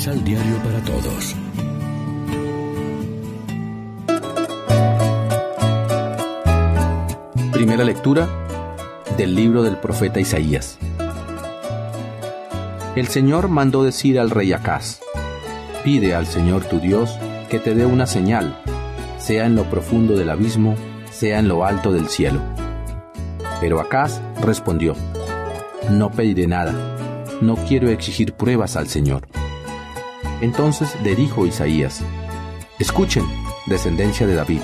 Misal Diario para Todos. Primera lectura del libro del profeta Isaías. El Señor mandó decir al rey Acaz, pide al Señor tu Dios que te dé una señal, sea en lo profundo del abismo, sea en lo alto del cielo. Pero Acaz respondió, no pediré nada, no quiero exigir pruebas al Señor. Entonces le dijo Isaías, escuchen, descendencia de David,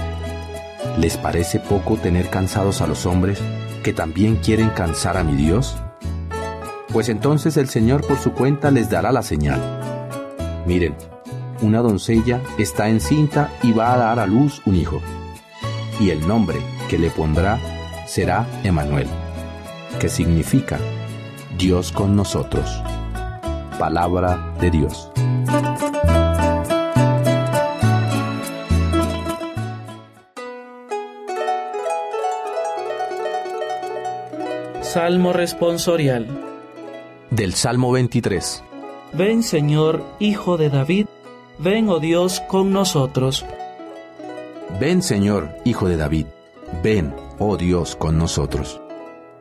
¿les parece poco tener cansados a los hombres que también quieren cansar a mi Dios? Pues entonces el Señor por su cuenta les dará la señal. Miren, una doncella está encinta y va a dar a luz un hijo, y el nombre que le pondrá será Emanuel, que significa Dios con nosotros. Palabra de Dios. Salmo responsorial Del Salmo 23. Ven Señor, Hijo de David, ven, oh Dios, con nosotros. Ven Señor, Hijo de David, ven, oh Dios, con nosotros.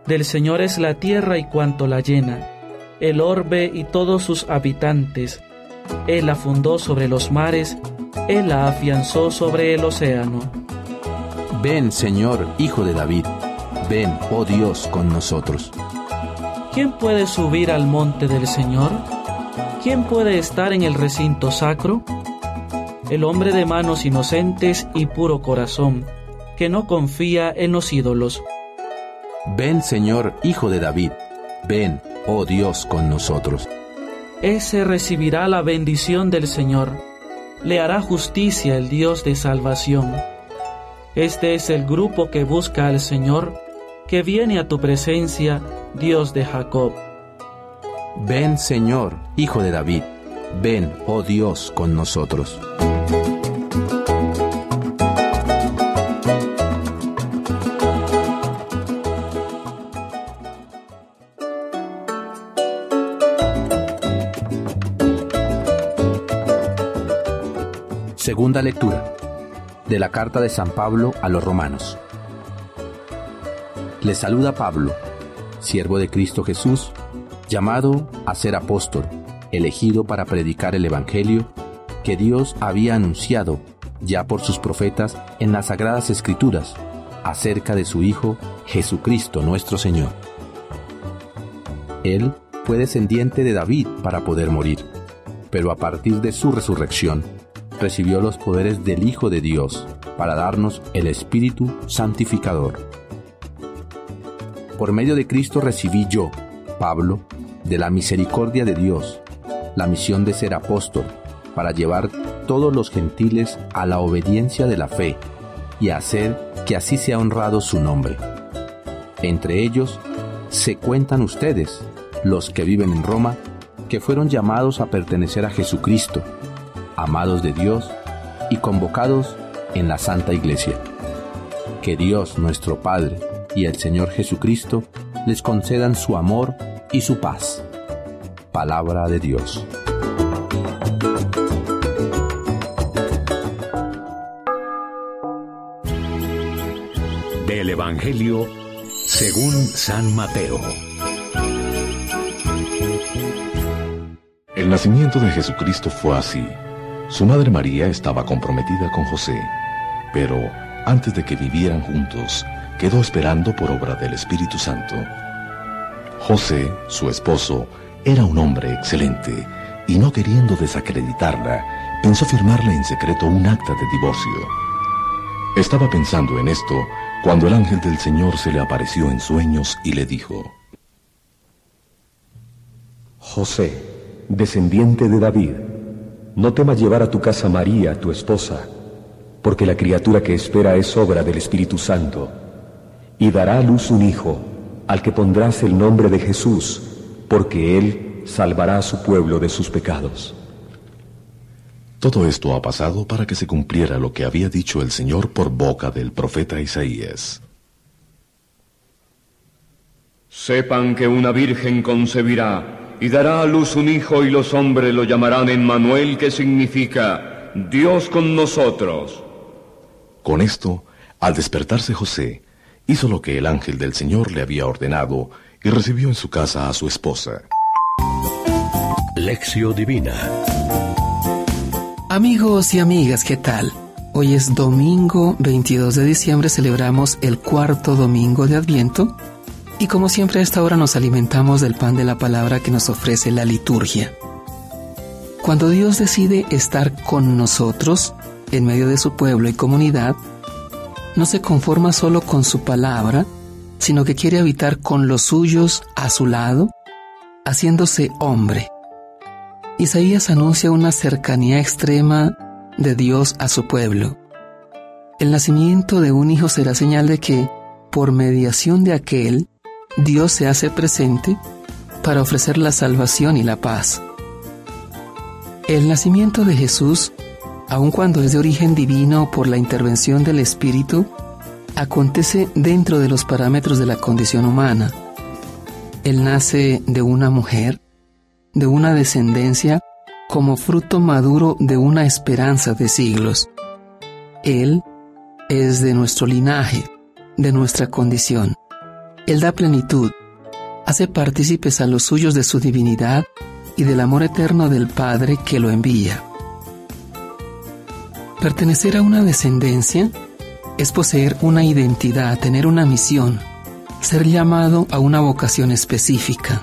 Del Señor es la tierra y cuanto la llena, el orbe y todos sus habitantes. Él la fundó sobre los mares, Él la afianzó sobre el océano. Ven Señor, Hijo de David, ven, oh Dios, con nosotros. ¿Quién puede subir al monte del Señor? ¿Quién puede estar en el recinto sacro? El hombre de manos inocentes y puro corazón, que no confía en los ídolos. Ven Señor, Hijo de David, ven, oh Dios, con nosotros. Ese recibirá la bendición del Señor, le hará justicia el Dios de salvación. Este es el grupo que busca al Señor, que viene a tu presencia, Dios de Jacob. Ven Señor, Hijo de David, ven, oh Dios, con nosotros. Segunda lectura de la carta de San Pablo a los romanos. Le saluda Pablo, siervo de Cristo Jesús, llamado a ser apóstol, elegido para predicar el Evangelio que Dios había anunciado ya por sus profetas en las sagradas escrituras acerca de su Hijo Jesucristo nuestro Señor. Él fue descendiente de David para poder morir, pero a partir de su resurrección, recibió los poderes del Hijo de Dios para darnos el Espíritu Santificador. Por medio de Cristo recibí yo, Pablo, de la misericordia de Dios, la misión de ser apóstol, para llevar todos los gentiles a la obediencia de la fe y hacer que así sea honrado su nombre. Entre ellos se cuentan ustedes, los que viven en Roma, que fueron llamados a pertenecer a Jesucristo, amados de Dios y convocados en la Santa Iglesia. Que Dios nuestro Padre y el Señor Jesucristo les concedan su amor y su paz. Palabra de Dios. Del Evangelio según San Mateo. El nacimiento de Jesucristo fue así. Su madre María estaba comprometida con José, pero antes de que vivieran juntos, quedó esperando por obra del Espíritu Santo. José, su esposo, era un hombre excelente y no queriendo desacreditarla, pensó firmarle en secreto un acta de divorcio. Estaba pensando en esto cuando el ángel del Señor se le apareció en sueños y le dijo, José, descendiente de David, no temas llevar a tu casa María, tu esposa, porque la criatura que espera es obra del Espíritu Santo, y dará a luz un hijo, al que pondrás el nombre de Jesús, porque él salvará a su pueblo de sus pecados. Todo esto ha pasado para que se cumpliera lo que había dicho el Señor por boca del profeta Isaías. Sepan que una virgen concebirá y dará a luz un hijo y los hombres lo llamarán Emmanuel, que significa Dios con nosotros. Con esto, al despertarse José, hizo lo que el ángel del Señor le había ordenado y recibió en su casa a su esposa. Lección Divina Amigos y amigas, ¿qué tal? Hoy es domingo 22 de diciembre, celebramos el cuarto domingo de Adviento y como siempre a esta hora nos alimentamos del pan de la palabra que nos ofrece la liturgia. Cuando Dios decide estar con nosotros, en medio de su pueblo y comunidad, no se conforma solo con su palabra, sino que quiere habitar con los suyos a su lado, haciéndose hombre. Isaías anuncia una cercanía extrema de Dios a su pueblo. El nacimiento de un hijo será señal de que, por mediación de aquel, Dios se hace presente para ofrecer la salvación y la paz. El nacimiento de Jesús, aun cuando es de origen divino por la intervención del Espíritu, acontece dentro de los parámetros de la condición humana. Él nace de una mujer, de una descendencia, como fruto maduro de una esperanza de siglos. Él es de nuestro linaje, de nuestra condición. Él da plenitud, hace partícipes a los suyos de su divinidad y del amor eterno del Padre que lo envía. Pertenecer a una descendencia es poseer una identidad, tener una misión, ser llamado a una vocación específica.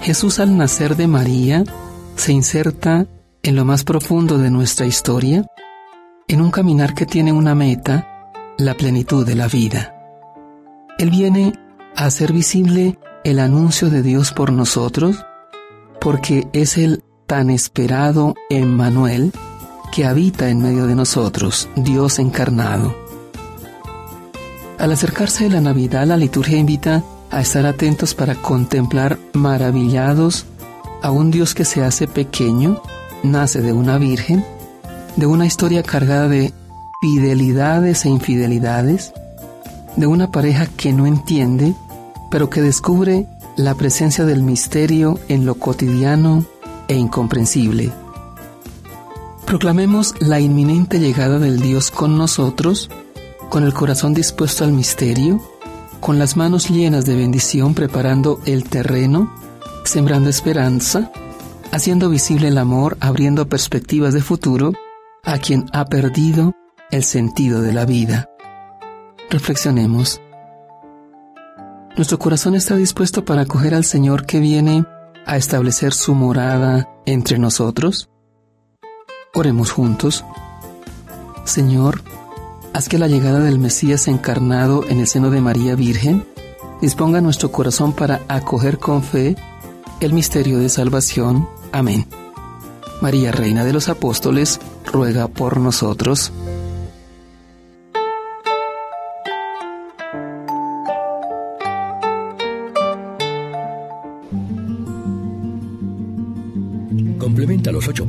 Jesús al nacer de María se inserta en lo más profundo de nuestra historia, en un caminar que tiene una meta, la plenitud de la vida. Él viene a hacer visible el anuncio de Dios por nosotros, porque es el tan esperado Emmanuel que habita en medio de nosotros, Dios encarnado. Al acercarse de la Navidad, la liturgia invita a estar atentos para contemplar maravillados a un Dios que se hace pequeño, nace de una virgen, de una historia cargada de fidelidades e infidelidades, de una pareja que no entiende, pero que descubre la presencia del misterio en lo cotidiano e incomprensible. Proclamemos la inminente llegada del Dios con nosotros, con el corazón dispuesto al misterio, con las manos llenas de bendición preparando el terreno, sembrando esperanza, haciendo visible el amor, abriendo perspectivas de futuro a quien ha perdido el sentido de la vida. Reflexionemos. ¿Nuestro corazón está dispuesto para acoger al Señor que viene a establecer su morada entre nosotros? Oremos juntos. Señor, haz que la llegada del Mesías encarnado en el seno de María Virgen disponga nuestro corazón para acoger con fe el misterio de salvación. Amén. María, Reina de los Apóstoles, ruega por nosotros.